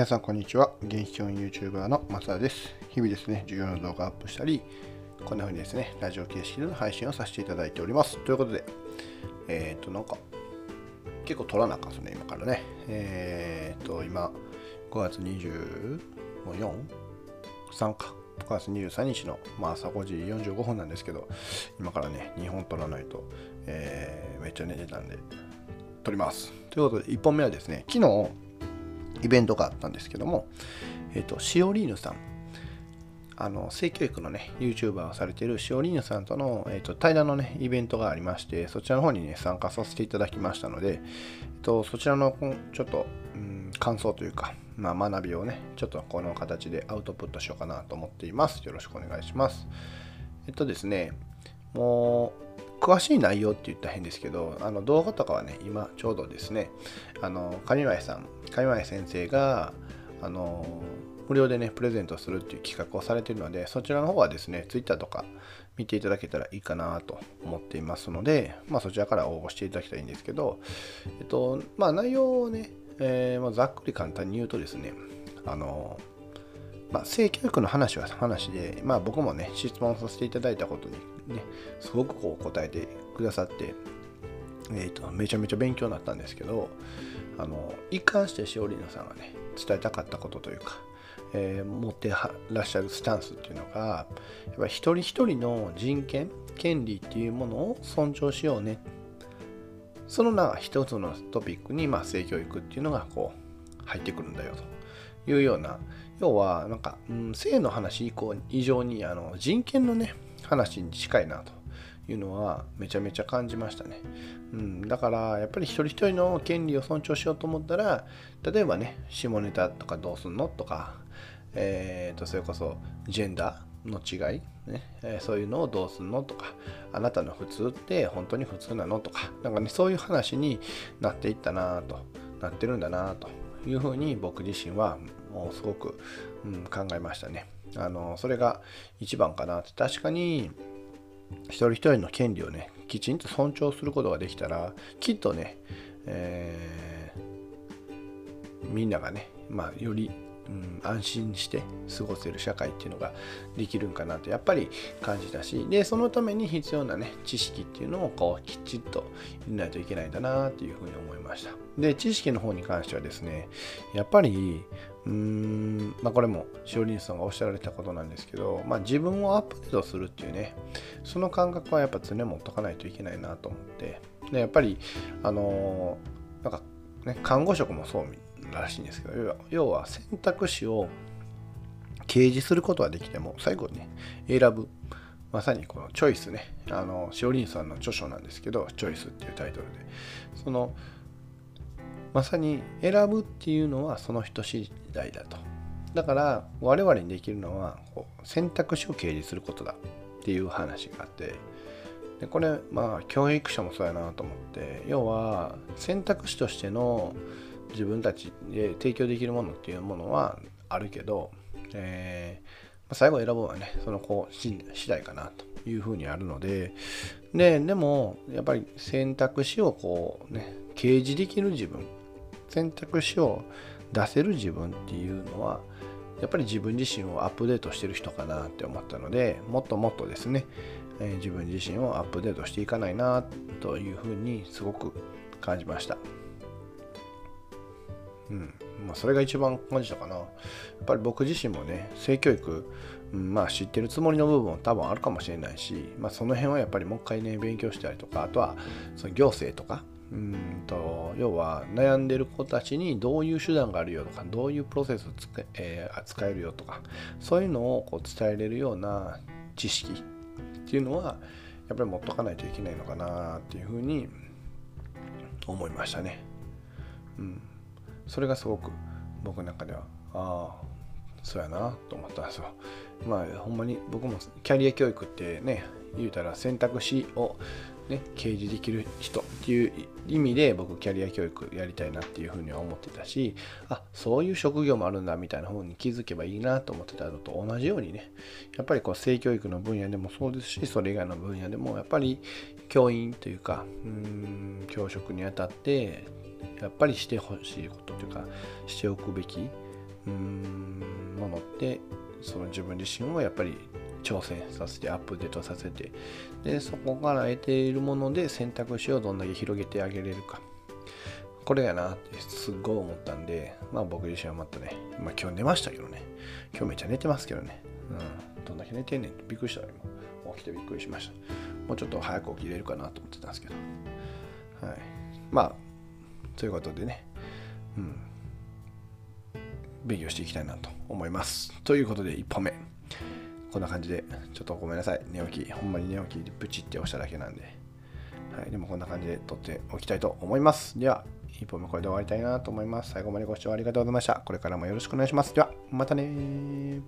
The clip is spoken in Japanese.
皆さんこんにちは。現役教員 YouTuber の松田です。日々ですね、授業の動画をアップしたり、こんな風にですね、ラジオ形式での配信をさせていただいております。ということで、えっ、と、なんか、結構撮らなあかんですね、今からね。えっ、と、今、5月24、3か。5月23日の、まあ、朝5時45分なんですけど、今からね、2本撮らないと、えー、めっちゃ寝てたんで、撮ります。ということで、1本目はですね、昨日、イベントがあったんですけども、えっ、ー、と、シオリーヌさん、あの性教育のね、YouTuber をされているシオリーヌさんとの、えーと、対談のね、イベントがありまして、そちらの方にね、参加させていただきましたので、えーと、そちらのちょっと、うん、感想というか、まあ、学びをね、ちょっとこの形でアウトプットしようかなと思っています。よろしくお願いします。えっとですね、もう、詳しい内容って言ったら変ですけど、あの動画とかはね、今ちょうどですね、あの、上前さん、上前先生が、あの、無料でね、プレゼントするっていう企画をされているので、そちらの方はですね、Twitter とか見ていただけたらいいかなと思っていますので、まあそちらから応募していただきたいんですけど、えっと、まあ内容をね、えー、まあ、ざっくり簡単に言うとですね、あの、まあ、性教育の話は話で、まあ、僕もね、質問させていただいたことにね、すごくこう答えてくださって、えーと、めちゃめちゃ勉強になったんですけど、あの一貫してしおりなさんがね、伝えたかったことというか、えー、持ってらっしゃるスタンスっていうのが、やっぱり一人一人の人権、権利っていうものを尊重しようね。その中一つのトピックに、まあ、性教育っていうのがこう入ってくるんだよというような、要はなんか、うん、性の話以降以上にあの人権のね、話に近いなというのはめちゃめちゃ感じましたね。うん、だからやっぱり一人一人の権利を尊重しようと思ったら例えばね下ネタとかどうすんのとか、えー、とそれこそジェンダーの違い、ねえー、そういうのをどうすんのとかあなたの普通って本当に普通なのとかなんかねそういう話になっていったなとなってるんだなというふうに僕自身はもうすごく、うん、考えましたね。あのそれが一番かなって確かに一人一人の権利をねきちんと尊重することができたらきっとね、えー、みんながね、まあ、より、うん、安心して過ごせる社会っていうのができるんかなとやっぱり感じたしでそのために必要なね知識っていうのをこうきちっと入れないといけないんだなっていうふうに思いました。で知識の方に関してはですねやっぱりうーんまあ、これもしおりんさんがおっしゃられたことなんですけど、まあ、自分をアップデートするっていうねその感覚はやっぱ常持っとかないといけないなと思って。でやっぱりあのー、なんかね看護職もそうみらしいんですけど要は選択肢を掲示することはできても最後にね選ぶ。まさにこのチョイスね。あのしおりんさんの著書なんですけどチョイスっていうタイトルで。そのまさに選ぶっていうのはその人次第だと。だから我々にできるのはこう選択肢を掲示することだっていう話があって。でこれまあ教育者もそうやなと思って要は選択肢としての自分たちで提供できるものっていうものはあるけど、えー、最後選ぶのはねその子次第かなというふうにあるのでででもやっぱり選択肢をこうね掲示できる自分選択肢を出せる自分っていうのはやっぱり自分自身をアップデートしてる人かなって思ったのでもっともっとですね、え、自分自身をアップデートしていかないなというふうにすごく感じました。うん。まあ、それが一番感じたかな。やっぱり僕自身もね、性教育、うん、まあ知ってるつもりの部分も多分あるかもしれないし、まあその辺はやっぱりもう一回ね、勉強したりとか、あとはその行政とか、うんと要は悩んでる子たちにどういう手段があるよとかどういうプロセスを、えー、扱えるよとかそういうのをこう伝えれるような知識っていうのはやっぱり持っとかないといけないのかなっていうふうに思いましたね。うん、それがすごく僕の中ではああそうやなと思ったんですよ。まあほんまに僕もキャリア教育ってね言うたら選択肢をね、掲示できる人っていう意味で僕キャリア教育やりたいなっていうふうには思ってたしあそういう職業もあるんだみたいな方に気づけばいいなと思ってたのと同じようにねやっぱりこう性教育の分野でもそうですしそれ以外の分野でもやっぱり教員というかうん教職にあたってやっぱりしてほしいことというかしておくべきうんものってその自分自身をやっぱり挑戦させてアップデートさせてでそこから得ているもので選択肢をどんだけ広げてあげれるか。これやなってすっごい思ったんでまあ僕自身はまたねまあ今日寝ましたけどね。今日めっちゃ寝てますけどね。うんどんだけ寝てんねんってびっくりした今。起きてびっくりしました。もうちょっと早く起きれるかなと思ってたんですけど。はい。まあということでねうん勉強していきたいなと思いますということで1本目こんな感じで、ちょっとごめんなさい。寝起き、ほんまに寝起きでプチって押しただけなんで。はい、でもこんな感じで撮っておきたいと思います。では、一本目これで終わりたいなと思います。最後までご視聴ありがとうございました。これからもよろしくお願いします。では、またね